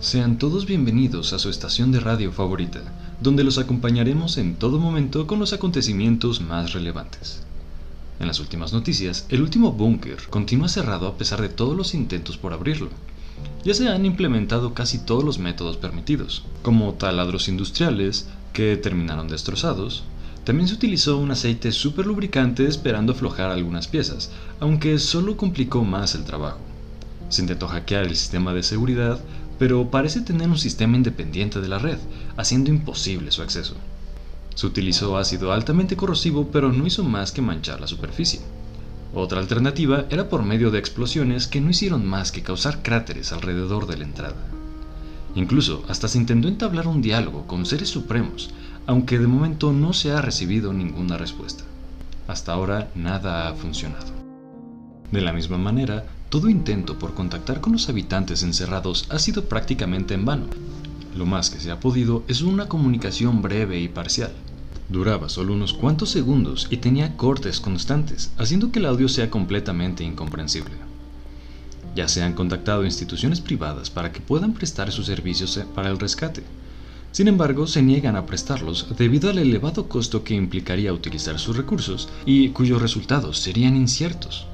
Sean todos bienvenidos a su estación de radio favorita, donde los acompañaremos en todo momento con los acontecimientos más relevantes. En las últimas noticias, el último búnker continúa cerrado a pesar de todos los intentos por abrirlo. Ya se han implementado casi todos los métodos permitidos, como taladros industriales, que terminaron destrozados. También se utilizó un aceite super lubricante esperando aflojar algunas piezas, aunque solo complicó más el trabajo. Se intentó hackear el sistema de seguridad, pero parece tener un sistema independiente de la red, haciendo imposible su acceso. Se utilizó ácido altamente corrosivo, pero no hizo más que manchar la superficie. Otra alternativa era por medio de explosiones que no hicieron más que causar cráteres alrededor de la entrada. Incluso hasta se intentó entablar un diálogo con seres supremos, aunque de momento no se ha recibido ninguna respuesta. Hasta ahora nada ha funcionado. De la misma manera, todo intento por contactar con los habitantes encerrados ha sido prácticamente en vano. Lo más que se ha podido es una comunicación breve y parcial. Duraba solo unos cuantos segundos y tenía cortes constantes, haciendo que el audio sea completamente incomprensible. Ya se han contactado instituciones privadas para que puedan prestar sus servicios para el rescate. Sin embargo, se niegan a prestarlos debido al elevado costo que implicaría utilizar sus recursos y cuyos resultados serían inciertos.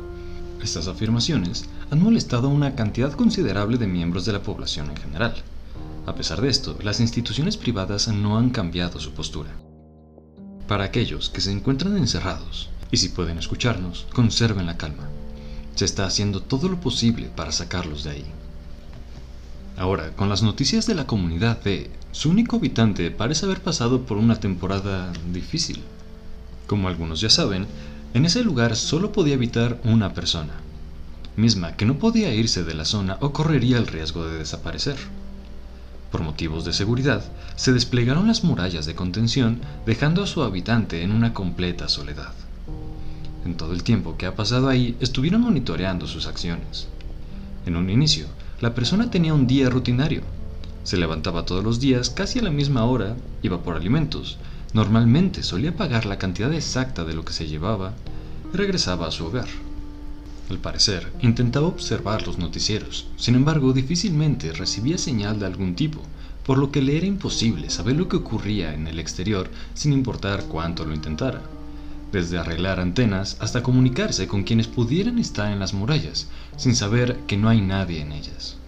Estas afirmaciones han molestado a una cantidad considerable de miembros de la población en general. A pesar de esto, las instituciones privadas no han cambiado su postura. Para aquellos que se encuentran encerrados, y si pueden escucharnos, conserven la calma. Se está haciendo todo lo posible para sacarlos de ahí. Ahora, con las noticias de la comunidad de su único habitante parece haber pasado por una temporada difícil. Como algunos ya saben, en ese lugar solo podía habitar una persona, misma que no podía irse de la zona o correría el riesgo de desaparecer. Por motivos de seguridad, se desplegaron las murallas de contención, dejando a su habitante en una completa soledad. En todo el tiempo que ha pasado ahí, estuvieron monitoreando sus acciones. En un inicio, la persona tenía un día rutinario. Se levantaba todos los días casi a la misma hora, iba por alimentos, normalmente solía pagar la cantidad exacta de lo que se llevaba y regresaba a su hogar. Al parecer, intentaba observar los noticieros, sin embargo difícilmente recibía señal de algún tipo, por lo que le era imposible saber lo que ocurría en el exterior sin importar cuánto lo intentara. Desde arreglar antenas hasta comunicarse con quienes pudieran estar en las murallas, sin saber que no hay nadie en ellas.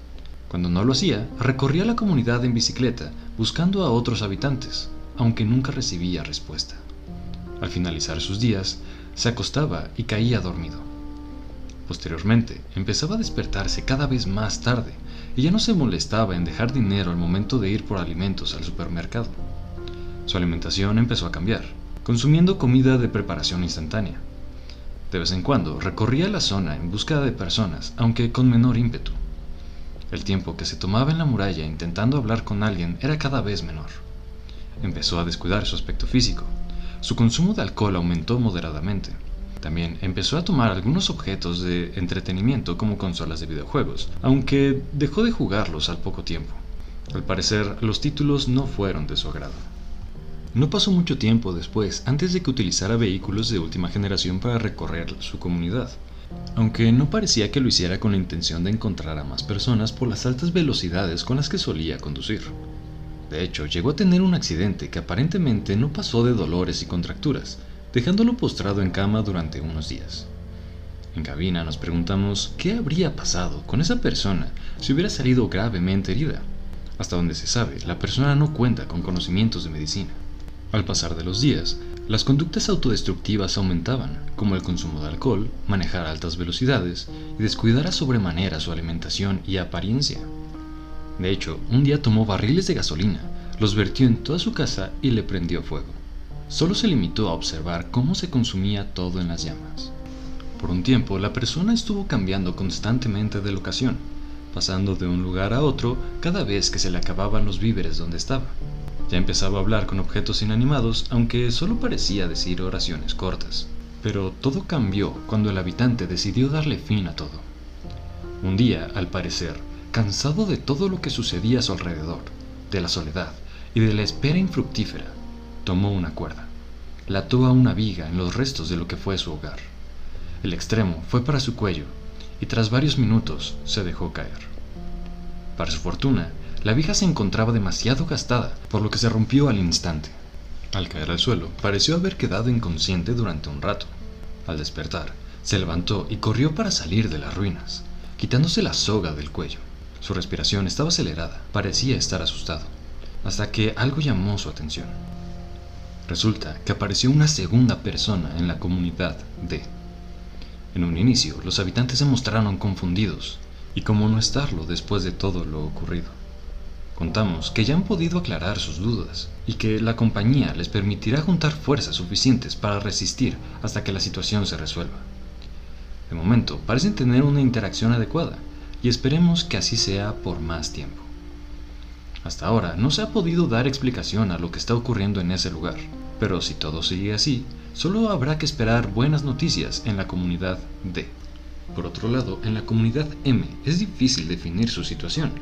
Cuando no lo hacía, recorría la comunidad en bicicleta, buscando a otros habitantes, aunque nunca recibía respuesta. Al finalizar sus días, se acostaba y caía dormido. Posteriormente, empezaba a despertarse cada vez más tarde y ya no se molestaba en dejar dinero al momento de ir por alimentos al supermercado. Su alimentación empezó a cambiar, consumiendo comida de preparación instantánea. De vez en cuando recorría la zona en busca de personas, aunque con menor ímpetu. El tiempo que se tomaba en la muralla intentando hablar con alguien era cada vez menor. Empezó a descuidar su aspecto físico. Su consumo de alcohol aumentó moderadamente también empezó a tomar algunos objetos de entretenimiento como consolas de videojuegos, aunque dejó de jugarlos al poco tiempo. Al parecer, los títulos no fueron de su agrado. No pasó mucho tiempo después antes de que utilizara vehículos de última generación para recorrer su comunidad, aunque no parecía que lo hiciera con la intención de encontrar a más personas por las altas velocidades con las que solía conducir. De hecho, llegó a tener un accidente que aparentemente no pasó de dolores y contracturas, dejándolo postrado en cama durante unos días. En cabina nos preguntamos qué habría pasado con esa persona si hubiera salido gravemente herida. Hasta donde se sabe, la persona no cuenta con conocimientos de medicina. Al pasar de los días, las conductas autodestructivas aumentaban, como el consumo de alcohol, manejar a altas velocidades y descuidar a sobremanera su alimentación y apariencia. De hecho, un día tomó barriles de gasolina, los vertió en toda su casa y le prendió fuego. Solo se limitó a observar cómo se consumía todo en las llamas. Por un tiempo, la persona estuvo cambiando constantemente de locación, pasando de un lugar a otro cada vez que se le acababan los víveres donde estaba. Ya empezaba a hablar con objetos inanimados, aunque solo parecía decir oraciones cortas. Pero todo cambió cuando el habitante decidió darle fin a todo. Un día, al parecer, cansado de todo lo que sucedía a su alrededor, de la soledad y de la espera infructífera, tomó una cuerda. La ató a una viga en los restos de lo que fue su hogar. El extremo fue para su cuello y tras varios minutos se dejó caer. Para su fortuna, la vieja se encontraba demasiado gastada, por lo que se rompió al instante. Al caer al suelo, pareció haber quedado inconsciente durante un rato. Al despertar, se levantó y corrió para salir de las ruinas, quitándose la soga del cuello. Su respiración estaba acelerada, parecía estar asustado, hasta que algo llamó su atención. Resulta que apareció una segunda persona en la comunidad D. En un inicio, los habitantes se mostraron confundidos, y cómo no estarlo después de todo lo ocurrido. Contamos que ya han podido aclarar sus dudas y que la compañía les permitirá juntar fuerzas suficientes para resistir hasta que la situación se resuelva. De momento, parecen tener una interacción adecuada y esperemos que así sea por más tiempo. Hasta ahora no se ha podido dar explicación a lo que está ocurriendo en ese lugar, pero si todo sigue así, solo habrá que esperar buenas noticias en la comunidad D. Por otro lado, en la comunidad M es difícil definir su situación,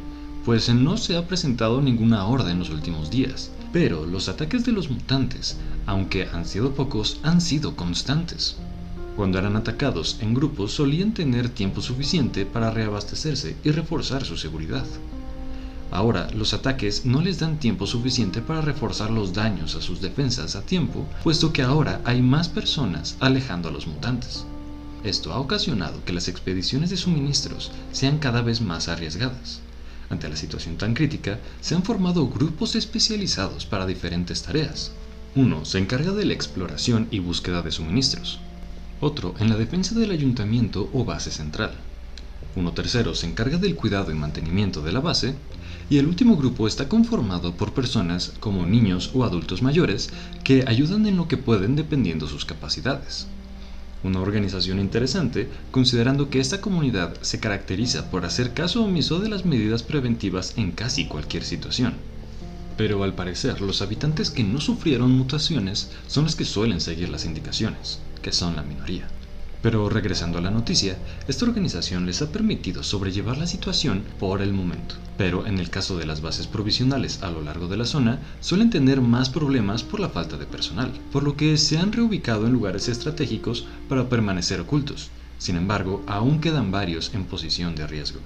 pues no se ha presentado ninguna horda en los últimos días, pero los ataques de los mutantes, aunque han sido pocos, han sido constantes. Cuando eran atacados en grupos solían tener tiempo suficiente para reabastecerse y reforzar su seguridad. Ahora, los ataques no les dan tiempo suficiente para reforzar los daños a sus defensas a tiempo, puesto que ahora hay más personas alejando a los mutantes. Esto ha ocasionado que las expediciones de suministros sean cada vez más arriesgadas. Ante la situación tan crítica, se han formado grupos especializados para diferentes tareas. Uno se encarga de la exploración y búsqueda de suministros. Otro en la defensa del ayuntamiento o base central. Uno tercero se encarga del cuidado y mantenimiento de la base. Y el último grupo está conformado por personas como niños o adultos mayores que ayudan en lo que pueden dependiendo sus capacidades. Una organización interesante, considerando que esta comunidad se caracteriza por hacer caso omiso de las medidas preventivas en casi cualquier situación. Pero al parecer los habitantes que no sufrieron mutaciones son los que suelen seguir las indicaciones, que son la minoría. Pero regresando a la noticia, esta organización les ha permitido sobrellevar la situación por el momento. Pero en el caso de las bases provisionales a lo largo de la zona, suelen tener más problemas por la falta de personal, por lo que se han reubicado en lugares estratégicos para permanecer ocultos. Sin embargo, aún quedan varios en posición de riesgo.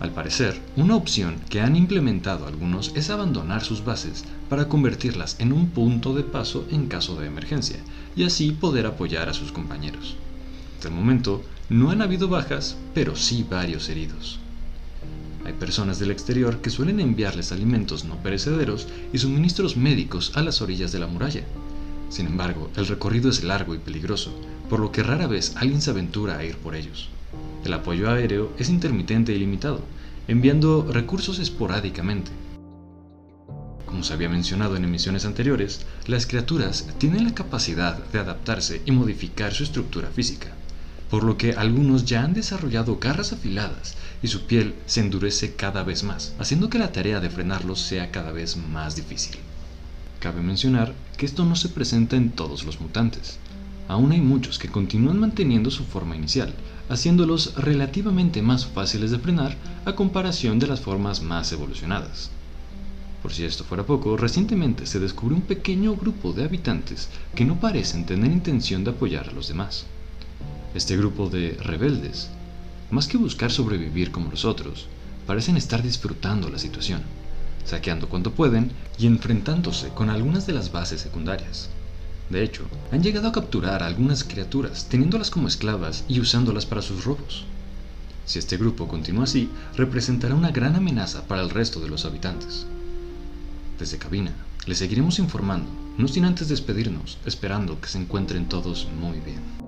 Al parecer, una opción que han implementado algunos es abandonar sus bases para convertirlas en un punto de paso en caso de emergencia, y así poder apoyar a sus compañeros. Hasta el momento no han habido bajas, pero sí varios heridos. Hay personas del exterior que suelen enviarles alimentos no perecederos y suministros médicos a las orillas de la muralla. Sin embargo, el recorrido es largo y peligroso, por lo que rara vez alguien se aventura a ir por ellos. El apoyo aéreo es intermitente y limitado, enviando recursos esporádicamente. Como se había mencionado en emisiones anteriores, las criaturas tienen la capacidad de adaptarse y modificar su estructura física por lo que algunos ya han desarrollado garras afiladas y su piel se endurece cada vez más, haciendo que la tarea de frenarlos sea cada vez más difícil. Cabe mencionar que esto no se presenta en todos los mutantes. Aún hay muchos que continúan manteniendo su forma inicial, haciéndolos relativamente más fáciles de frenar a comparación de las formas más evolucionadas. Por si esto fuera poco, recientemente se descubrió un pequeño grupo de habitantes que no parecen tener intención de apoyar a los demás. Este grupo de rebeldes, más que buscar sobrevivir como los otros, parecen estar disfrutando la situación, saqueando cuanto pueden y enfrentándose con algunas de las bases secundarias. De hecho, han llegado a capturar algunas criaturas, teniéndolas como esclavas y usándolas para sus robos. Si este grupo continúa así, representará una gran amenaza para el resto de los habitantes. Desde cabina, les seguiremos informando, no sin antes despedirnos, esperando que se encuentren todos muy bien.